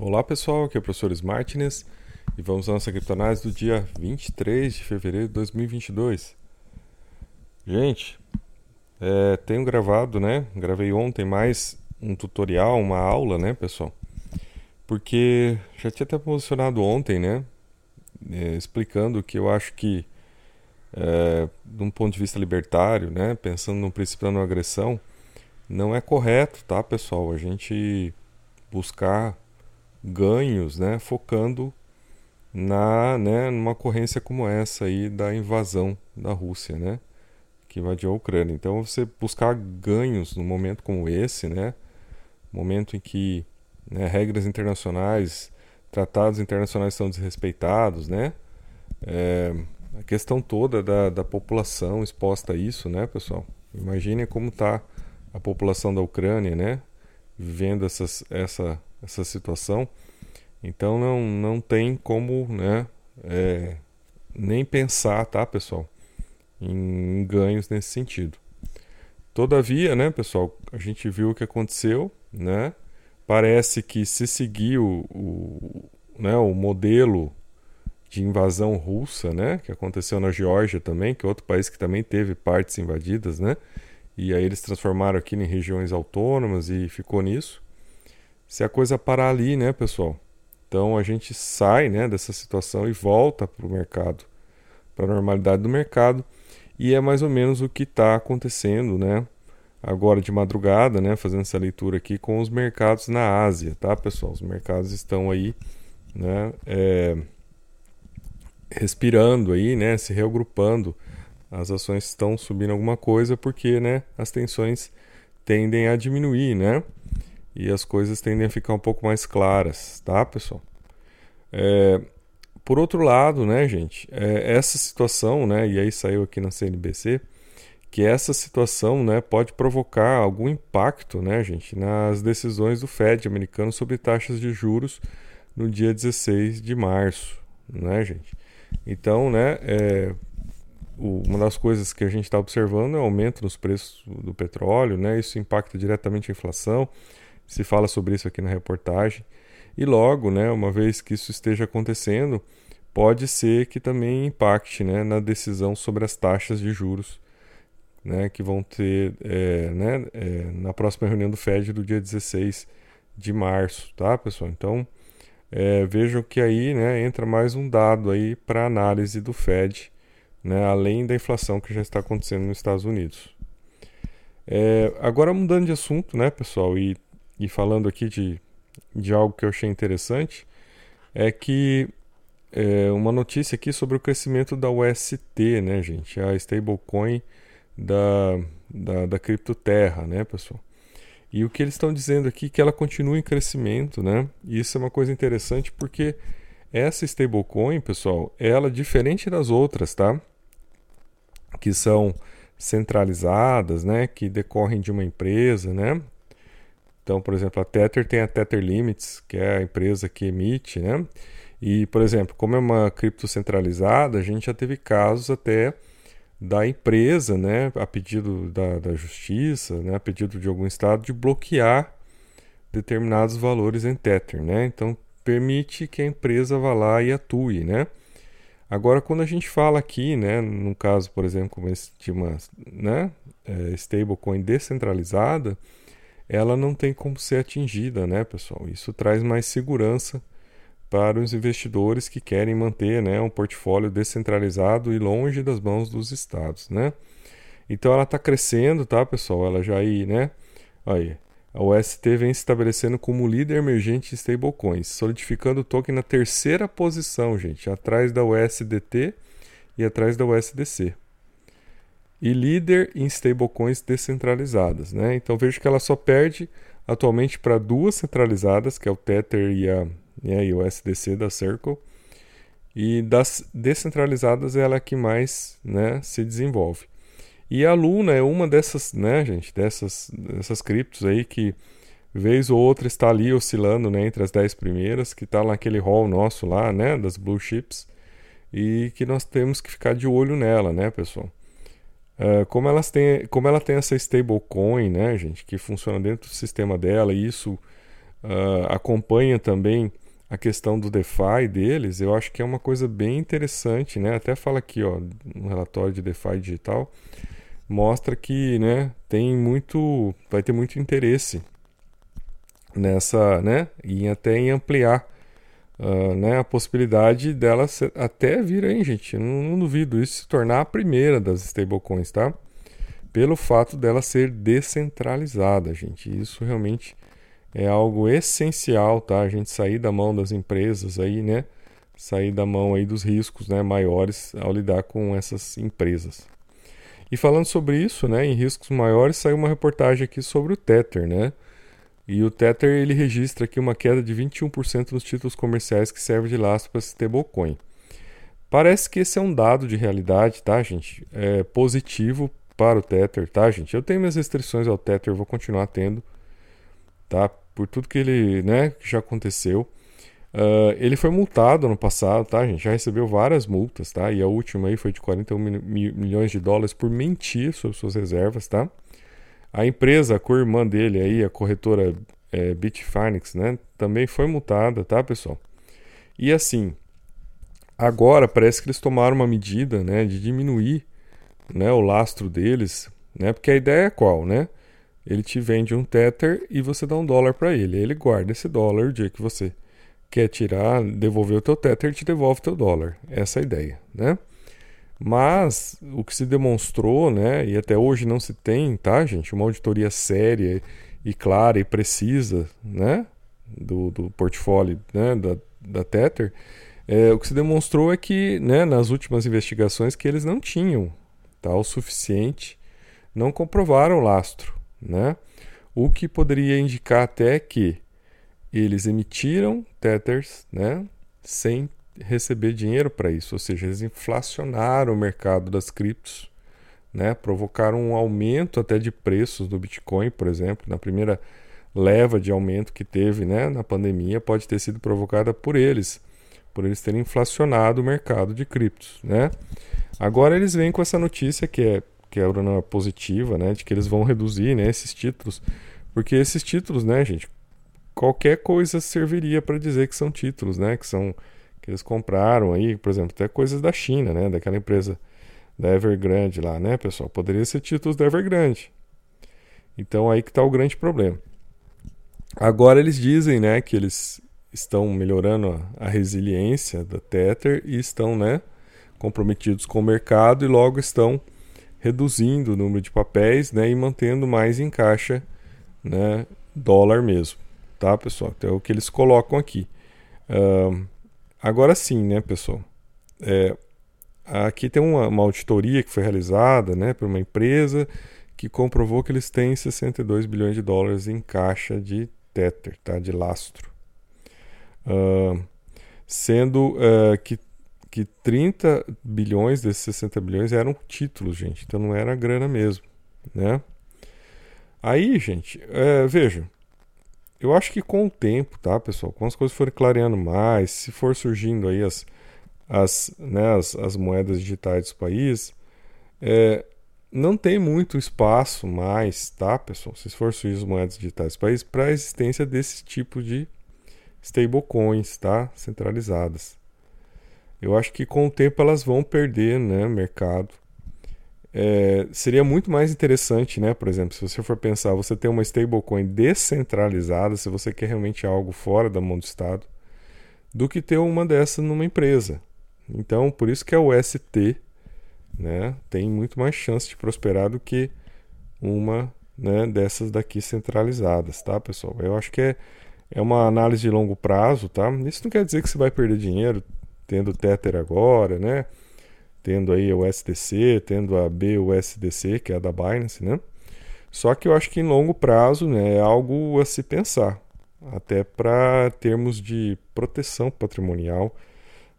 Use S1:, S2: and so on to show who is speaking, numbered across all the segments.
S1: Olá pessoal, aqui é o professor Smartness e vamos à nossa criptonase do dia 23 de fevereiro de 2022. Gente, é, tenho gravado, né? Gravei ontem mais um tutorial, uma aula, né, pessoal? Porque já tinha até posicionado ontem, né? É, explicando que eu acho que, é, de um ponto de vista libertário, né? Pensando no princípio da não agressão, não é correto, tá, pessoal? A gente buscar ganhos, né, focando na, né, numa ocorrência como essa aí da invasão da Rússia, né, que invadiu a Ucrânia. Então, você buscar ganhos num momento como esse, né, momento em que né, regras internacionais, tratados internacionais são desrespeitados, né, é, a questão toda da, da população exposta a isso, né, pessoal. Imagine como está a população da Ucrânia, né, vivendo essas, essa essa situação. Então não, não tem como né, é, nem pensar, tá, pessoal, em ganhos nesse sentido. Todavia, né, pessoal, a gente viu o que aconteceu, né? Parece que se seguir o, o, né, o modelo de invasão russa, né, que aconteceu na Geórgia também, que é outro país que também teve partes invadidas, né? E aí eles transformaram aqui em regiões autônomas e ficou nisso se a coisa parar ali, né, pessoal? Então a gente sai né, dessa situação e volta para o mercado, para a normalidade do mercado. E é mais ou menos o que está acontecendo, né? Agora de madrugada, né? Fazendo essa leitura aqui com os mercados na Ásia, tá, pessoal? Os mercados estão aí, né? É, respirando aí, né? Se reagrupando. As ações estão subindo alguma coisa porque, né? As tensões tendem a diminuir, né? E as coisas tendem a ficar um pouco mais claras, tá, pessoal? É, por outro lado, né, gente, é, essa situação, né, e aí saiu aqui na CNBC, que essa situação, né, pode provocar algum impacto, né, gente, nas decisões do Fed americano sobre taxas de juros no dia 16 de março, né, gente? Então, né, é, uma das coisas que a gente está observando é o aumento nos preços do petróleo, né? Isso impacta diretamente a inflação se fala sobre isso aqui na reportagem. E logo, né, uma vez que isso esteja acontecendo, pode ser que também impacte né, na decisão sobre as taxas de juros né, que vão ter é, né, é, na próxima reunião do Fed do dia 16 de março, tá, pessoal? Então, é, vejam que aí né, entra mais um dado aí para análise do Fed, né, além da inflação que já está acontecendo nos Estados Unidos. É, agora mudando de assunto, né, pessoal, e e falando aqui de, de algo que eu achei interessante, é que é, uma notícia aqui sobre o crescimento da UST, né, gente? A stablecoin da, da, da criptoterra, né, pessoal? E o que eles estão dizendo aqui é que ela continua em crescimento, né? E isso é uma coisa interessante porque essa stablecoin, pessoal, ela é diferente das outras, tá? Que são centralizadas, né? Que decorrem de uma empresa, né? Então, por exemplo, a Tether tem a Tether Limits, que é a empresa que emite, né? E, por exemplo, como é uma cripto centralizada, a gente já teve casos até da empresa, né, a pedido da, da justiça, né, a pedido de algum estado, de bloquear determinados valores em Tether, né? Então, permite que a empresa vá lá e atue, né? Agora, quando a gente fala aqui, né, num caso, por exemplo, como esse de uma né, é, stablecoin descentralizada, ela não tem como ser atingida, né, pessoal? Isso traz mais segurança para os investidores que querem manter né, um portfólio descentralizado e longe das mãos dos estados, né? Então ela está crescendo, tá, pessoal? Ela já aí, né? Aí, a UST vem se estabelecendo como líder emergente de stablecoins, solidificando o token na terceira posição, gente, atrás da USDT e atrás da USDC e líder em stablecoins descentralizadas. Né? Então vejo que ela só perde atualmente para duas centralizadas, que é o Tether e, a, o SDC da Circle. E das descentralizadas é ela que mais né, se desenvolve. E a Luna é uma dessas, né, gente, dessas, dessas criptos aí que vez ou outra está ali oscilando né, entre as 10 primeiras, que está naquele hall nosso lá, né, das blue chips, e que nós temos que ficar de olho nela, né, pessoal? Uh, como, elas têm, como ela tem essa stablecoin, né, gente, que funciona dentro do sistema dela, e isso uh, acompanha também a questão do DeFi deles, eu acho que é uma coisa bem interessante, né? Até fala aqui, ó, no relatório de DeFi digital, mostra que, né, tem muito, vai ter muito interesse nessa, né, em até em ampliar, uh, né, a possibilidade dela ser, até vir aí, gente, não, não duvido isso se tornar a primeira das stablecoins, tá? Pelo fato dela ser descentralizada, gente, isso realmente é algo essencial, tá? A gente sair da mão das empresas aí, né? Sair da mão aí dos riscos, né, maiores ao lidar com essas empresas. E falando sobre isso, né, em riscos maiores, saiu uma reportagem aqui sobre o Tether, né? E o Tether ele registra aqui uma queda de 21% nos títulos comerciais que servem de lastro para stablecoin. Parece que esse é um dado de realidade, tá, gente? É positivo para o Tether, tá, gente? Eu tenho minhas restrições ao Tether, vou continuar tendo tá? Por tudo que ele, né, que já aconteceu. Uh, ele foi multado ano passado, tá, gente? Já recebeu várias multas, tá? E a última aí foi de 41 mil, milhões de dólares por mentir sobre suas reservas, tá? A empresa, a co-irmã dele aí, a corretora é, Bitfinex, né? Também foi multada, tá, pessoal? E assim, agora parece que eles tomaram uma medida, né, de diminuir, né, o lastro deles, né? Porque a ideia é qual, né? Ele te vende um Tether e você dá um dólar para ele. Ele guarda esse dólar o dia que você quer tirar, devolver o teu Tether, te devolve o teu dólar. Essa é a ideia, né? Mas o que se demonstrou, né, e até hoje não se tem, tá, gente, uma auditoria séria e clara e precisa, né, do, do portfólio, né, da, da Tether, é, o que se demonstrou é que, né, nas últimas investigações, que eles não tinham, tá, o suficiente, não comprovaram o lastro, né? O que poderia indicar até que eles emitiram tethers, né, sem receber dinheiro para isso, ou seja, eles inflacionaram o mercado das criptos, né, provocaram um aumento até de preços do Bitcoin, por exemplo, na primeira leva de aumento que teve, né, na pandemia, pode ter sido provocada por eles, por eles terem inflacionado o mercado de criptos, né? Agora eles vêm com essa notícia que é que é a positiva, né, de que eles vão reduzir, né, esses títulos, porque esses títulos, né, gente, qualquer coisa serviria para dizer que são títulos, né, que são que eles compraram aí, por exemplo, até coisas da China, né, daquela empresa da Evergrande lá, né, pessoal, poderia ser títulos da Evergrande. Então aí que está o grande problema. Agora eles dizem, né, que eles estão melhorando a, resiliência da Tether e estão, né, comprometidos com o mercado e logo estão reduzindo o número de papéis né, e mantendo mais em caixa né, dólar mesmo. Tá, pessoal? Então é o que eles colocam aqui. Uh, agora sim, né, pessoal? É, aqui tem uma, uma, auditoria que foi realizada né, por uma empresa que comprovou que eles têm 62 bilhões de dólares em caixa de Tether, tá, de lastro. Uh, sendo uh, que que 30 bilhões desses 60 bilhões eram títulos, gente. Então não era grana mesmo, né? Aí, gente, veja, eu acho que com o tempo, tá, pessoal? Com as coisas forem clareando mais, se for surgindo aí as, as, né, as, as moedas digitais dos países, é, não tem muito espaço mais, tá, pessoal? Se for surgir as moedas digitais dos países, para a existência desse tipo de stablecoins, tá? Centralizadas. Eu acho que com o tempo elas vão perder né, mercado. É, seria muito mais interessante, né? Por exemplo, se você for pensar, você tem uma stablecoin descentralizada, se você quer realmente algo fora da mão do Estado, do que ter uma dessa numa empresa. Então, por isso que a UST né, tem muito mais chance de prosperar do que uma né, dessas daqui centralizadas, tá, pessoal? Eu acho que é, é uma análise de longo prazo, tá? Isso não quer dizer que você vai perder dinheiro, tendo Tether agora, né? Tendo aí o SDC, tendo a BUSDC, que é a da Binance, né? Só que eu acho que em longo prazo né, é algo a se pensar, até para termos de proteção patrimonial,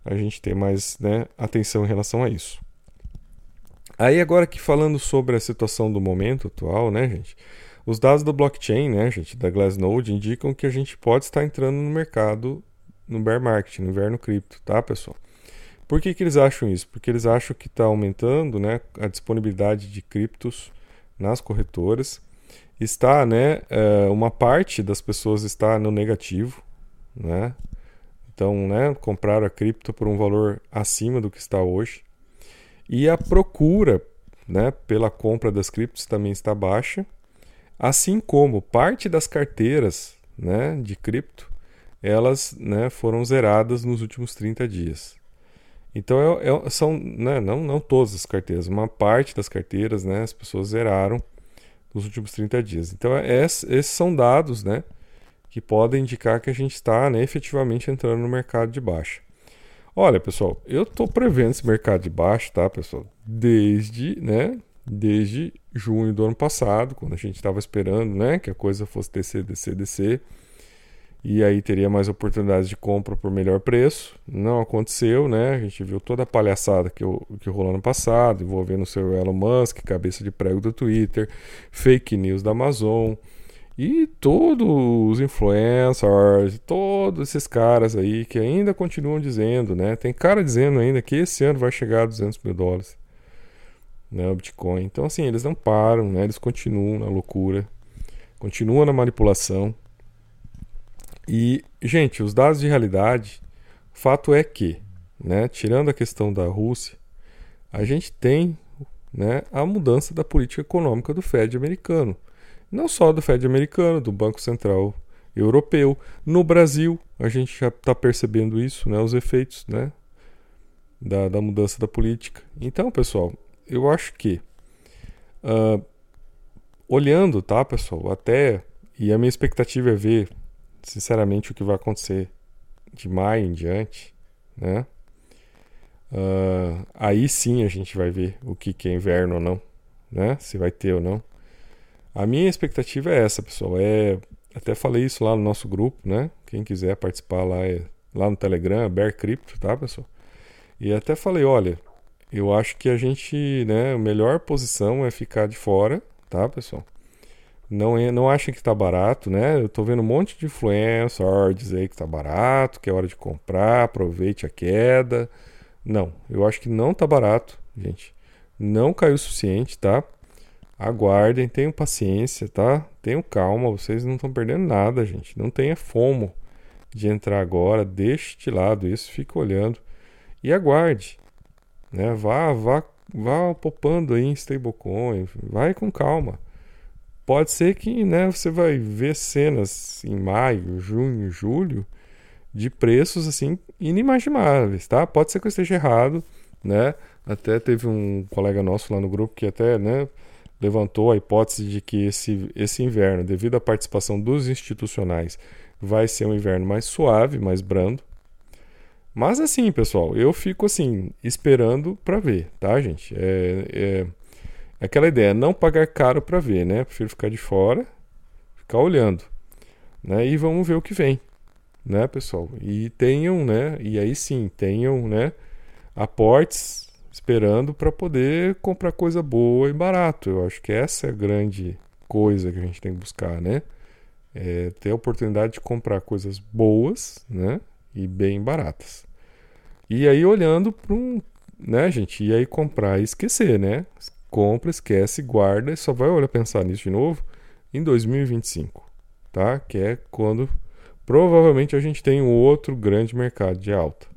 S1: a gente ter mais né, atenção em relação a isso. Aí agora que falando sobre a situação do momento atual, né, gente? Os dados do blockchain, né, gente, da Glassnode indicam que a gente pode estar entrando no mercado no bear market, no inverno cripto, tá, pessoal? Por que, que eles acham isso? Porque eles acham que está aumentando né, a disponibilidade de criptos nas corretoras está, né, é, uma parte das pessoas está no negativo, né? Então, né, compraram a cripto por um valor acima do que está hoje. E a procura, né, pela compra das criptos também está baixa, assim como parte das carteiras, né, de cripto, elas, né, foram zeradas nos últimos 30 dias. Então, é, é, são, né, não, não todas as carteiras, uma parte das carteiras, né, as pessoas zeraram nos últimos 30 dias. Então, é, esses são dados, né, que podem indicar que a gente está né, efetivamente entrando no mercado de baixa. Olha, pessoal, eu estou prevendo esse mercado de baixa, tá, pessoal? Desde, né, desde junho do ano passado, quando a gente estava esperando, né, que a coisa fosse descer, descer, descer e aí teria mais oportunidades de compra por melhor preço. Não aconteceu, né? A gente viu toda a palhaçada que, que rolou no passado, envolvendo o seu Elon Musk, cabeça de prego do Twitter, fake news da Amazon e todos os influencers, todos esses caras aí que ainda continuam dizendo, né? Tem cara dizendo ainda que esse ano vai chegar a 200 mil dólares, né? O Bitcoin. Então, assim, eles não param, né? Eles continuam na loucura, continuam na manipulação. E, gente, os dados de realidade, o fato é que, né, tirando a questão da Rússia, a gente tem né, a mudança da política econômica do Fed americano. Não só do Fed americano, do Banco Central Europeu. No Brasil, a gente já está percebendo isso, né, os efeitos né, da, da mudança da política. Então, pessoal, eu acho que, uh, olhando, tá, pessoal, até, e a minha expectativa é ver sinceramente, o que vai acontecer de maio em diante, né? Uh, aí sim a gente vai ver o que, que é inverno ou não, né? Se vai ter ou não. A minha expectativa é essa, pessoal. É até falei isso lá no nosso grupo, né? Quem quiser participar lá é lá no Telegram, é Bear Crypto, tá, pessoal? E até falei, olha, eu acho que a gente, né, a melhor posição é ficar de fora, tá, pessoal? Não, é, não achem que está barato, né? Eu estou vendo um monte de influencer dizer que está barato, que é hora de comprar, aproveite a queda. Não, eu acho que não está barato, gente. Não caiu o suficiente, tá? Aguardem, tenham paciência, tá? Tenham calma, vocês não estão perdendo nada, gente. Não tenha fomo de entrar agora, deixe de lado isso, fique olhando e aguarde, né? Vá, vá, vá popando aí em stablecoin, vai com calma pode ser que né, você vai ver cenas em maio, junho, julho de preços assim inimagináveis, tá? Pode ser que eu esteja errado, né? Até teve um colega nosso lá no grupo que até, né, levantou a hipótese de que esse, esse inverno, devido à participação dos institucionais, vai ser um inverno mais suave, mais brando. Mas assim, pessoal, eu fico assim esperando para ver, tá, gente? É, é, aquela ideia, não pagar caro para ver, né? Prefiro ficar de fora, ficar olhando, né? E vamos ver o que vem, né, pessoal? E tenham, né? E aí sim, tenham, né? Aportes esperando para poder comprar coisa boa e barato. Eu acho que essa é a grande coisa que a gente tem que buscar, né? É ter a oportunidade de comprar coisas boas, né? E bem baratas. E aí olhando para um, né, gente? E aí comprar e esquecer, né? Compra, esquece, guarda e só vai olhar pensar nisso de novo em 2025, tá? Que é quando provavelmente a gente tem um outro grande mercado de alta.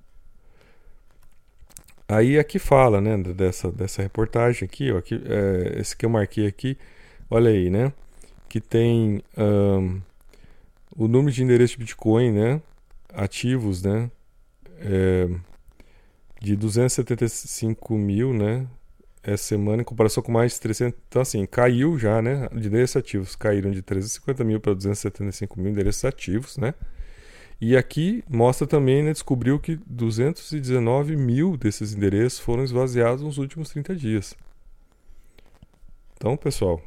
S1: Aí aqui fala, né, dessa, dessa reportagem aqui, ó, aqui, é, esse que eu marquei aqui, olha aí, né, que tem um, o número de endereços de Bitcoin, né, ativos, né, é, de 275 mil, né, essa semana em comparação com mais de 300. Então, assim, caiu já, né? De endereços ativos caíram de 350 mil para 275 mil endereços ativos, né? E aqui mostra também, né? Descobriu que 219 mil desses endereços foram esvaziados nos últimos 30 dias. Então, pessoal,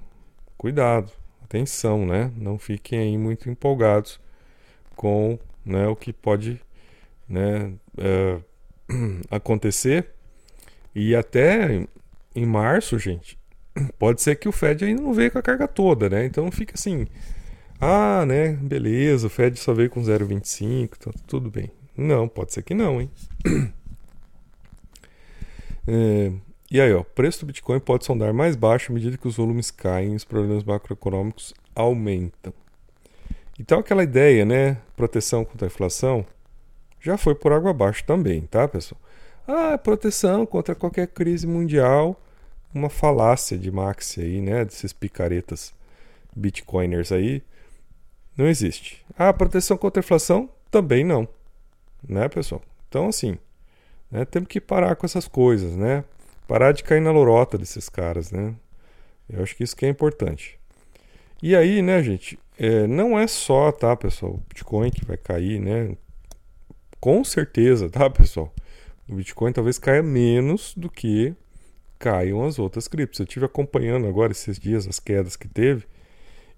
S1: cuidado, atenção, né? Não fiquem aí muito empolgados com né, o que pode né, é, acontecer. E até em março, gente, pode ser que o Fed ainda não veio com a carga toda, né? Então fica assim, ah, né, beleza, o Fed só veio com 0,25, então tudo bem. Não, pode ser que não, hein? É, E aí, ó, preço do Bitcoin pode sondar mais baixo à medida que os volumes caem e os problemas macroeconômicos aumentam. Então aquela ideia, né, proteção contra a inflação, já foi por água abaixo também, tá, pessoal? Ah, proteção contra qualquer crise mundial, uma falácia de Maxi aí, né, desses picaretas bitcoiners aí, não existe. Ah, proteção contra inflação também não, né, pessoal? Então assim, né, temos que parar com essas coisas, né? Parar de cair na lorota desses caras, né? Eu acho que isso que é importante. E aí, né, gente, é, não é só, tá, pessoal, o Bitcoin que vai cair, né? Com certeza, tá, pessoal? O Bitcoin talvez caia menos do que caiam as outras criptos. Eu tive acompanhando agora esses dias as quedas que teve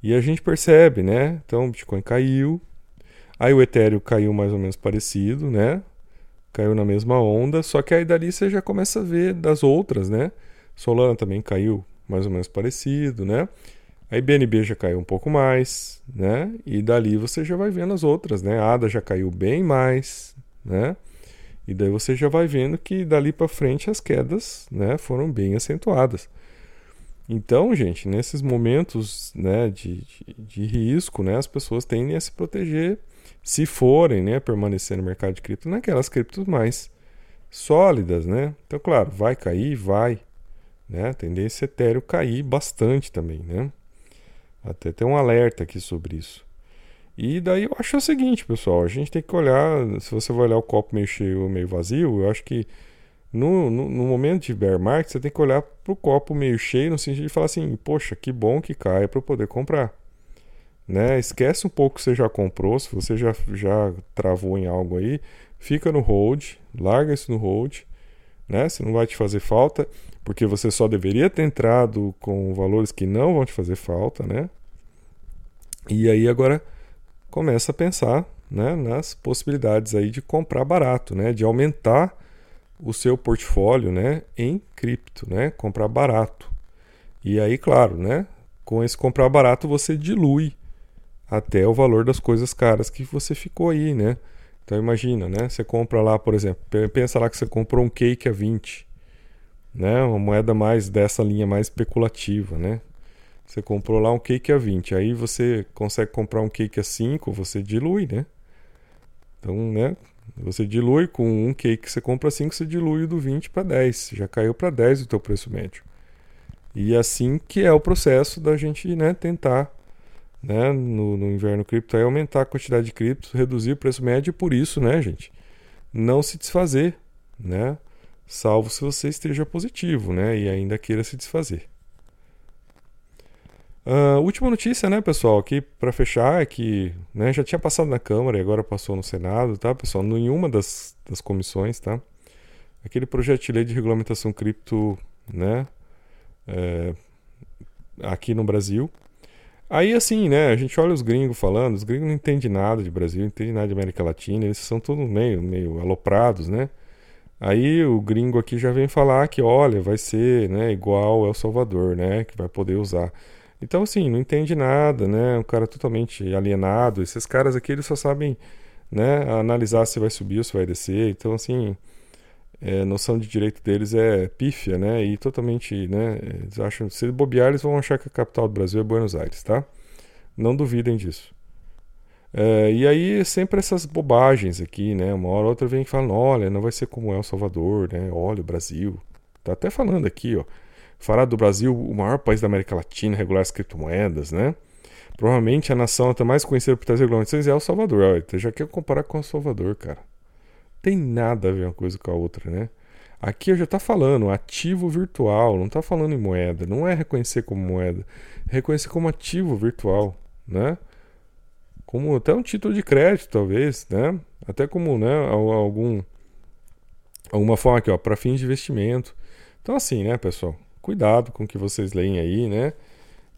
S1: e a gente percebe, né? Então o Bitcoin caiu, aí o Ethereum caiu mais ou menos parecido, né? Caiu na mesma onda, só que aí dali você já começa a ver das outras, né? Solana também caiu mais ou menos parecido, né? A BNB já caiu um pouco mais, né? E dali você já vai vendo as outras, né? A ADA já caiu bem mais, né? E daí você já vai vendo que dali para frente as quedas, né, foram bem acentuadas. Então, gente, nesses momentos, né, de, de, de risco, né, as pessoas tendem a se proteger se forem, né, permanecer no mercado de cripto naquelas criptos mais sólidas, né? Então, claro, vai cair, vai, né? A tendência é Ethereum cair bastante também, né? Até tem um alerta aqui sobre isso. E daí eu acho o seguinte, pessoal, a gente tem que olhar, se você vai olhar o copo meio cheio ou meio vazio, eu acho que no, no, no momento de bear market você tem que olhar para o copo meio cheio no sentido de falar assim, poxa, que bom que caia para eu poder comprar. Né? Esquece um pouco que você já comprou, se você já, já travou em algo aí, fica no hold, larga isso no hold, né? Se não vai te fazer falta, porque você só deveria ter entrado com valores que não vão te fazer falta, né? E aí agora começa a pensar né, nas possibilidades aí de comprar barato, né, de aumentar o seu portfólio né, em cripto, né, comprar barato. E aí, claro, né, com esse comprar barato você dilui até o valor das coisas caras que você ficou aí, né? Então imagina, né? Você compra lá, por exemplo, pensa lá que você comprou um cake a 20, né? Uma moeda mais dessa linha mais especulativa, né? Você comprou lá um cake a 20, aí você consegue comprar um cake a 5, você dilui, né? Então, né? Você dilui com um cake que você compra 5, você dilui do 20 para 10. Já caiu para 10 o teu preço médio. E assim que é o processo da gente né, tentar, né, no, no inverno cripto, aí aumentar a quantidade de criptos, reduzir o preço médio e por isso, né, gente, não se desfazer, né? Salvo se você esteja positivo, né? E ainda queira se desfazer. Uh, última notícia, né, pessoal, aqui para fechar é que né, já tinha passado na Câmara e agora passou no Senado, tá, pessoal? Nenhuma das, das comissões, tá? Aquele projeto de lei de regulamentação cripto, né, é, aqui no Brasil. Aí, assim, né, a gente olha os gringos falando, os gringos não entendem nada de Brasil, não entendem nada de América Latina, eles são todos meio, meio aloprados, né? Aí o gringo aqui já vem falar que, olha, vai ser né, igual El Salvador, né, que vai poder usar. Então, assim, não entende nada, né? Um cara totalmente alienado. Esses caras aqui, eles só sabem né, analisar se vai subir ou se vai descer. Então, assim, é, noção de direito deles é pífia, né? E totalmente, né? Eles acham, se bobear, eles vão achar que a capital do Brasil é Buenos Aires, tá? Não duvidem disso. É, e aí, sempre essas bobagens aqui, né? Uma hora ou outra vem falando, olha, não vai ser como é o Salvador, né? Olha o Brasil. Tá até falando aqui, ó fará do Brasil o maior país da América Latina regular as criptomoedas, né? Provavelmente a nação até mais conhecida por tais regulamentações é El Salvador. Olha, já quer comparar com El Salvador, cara. Tem nada a ver uma coisa com a outra, né? Aqui eu já tá falando ativo virtual, não tá falando em moeda, não é reconhecer como moeda, é reconhecer como ativo virtual, né? Como até um título de crédito, talvez, né? Até como, né, algum alguma forma aqui, ó, para fins de investimento. Então assim, né, pessoal? Cuidado com o que vocês leem aí, né?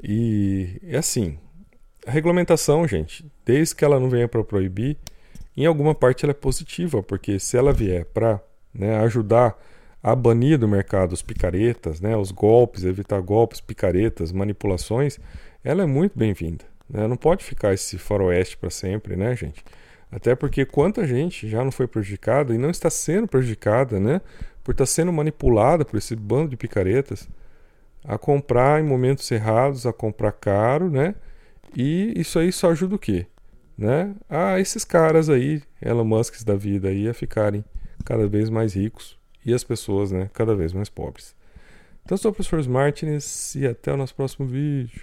S1: E é assim, a regulamentação, gente, desde que ela não venha para proibir, em alguma parte ela é positiva, porque se ela vier para né, ajudar a banir do mercado os picaretas, né, os golpes, evitar golpes, picaretas, manipulações, ela é muito bem-vinda. Né? Não pode ficar esse faroeste para sempre, né, gente? Até porque quanta gente já não foi prejudicada e não está sendo prejudicada, né, por estar tá sendo manipulada por esse bando de picaretas a comprar em momentos errados, a comprar caro, né? E isso aí só ajuda o quê? Né? Ah, esses caras aí, Elon Musk da vida aí, a ficarem cada vez mais ricos e as pessoas, né, cada vez mais pobres. Então, sou o professor Martins e até o nosso próximo vídeo.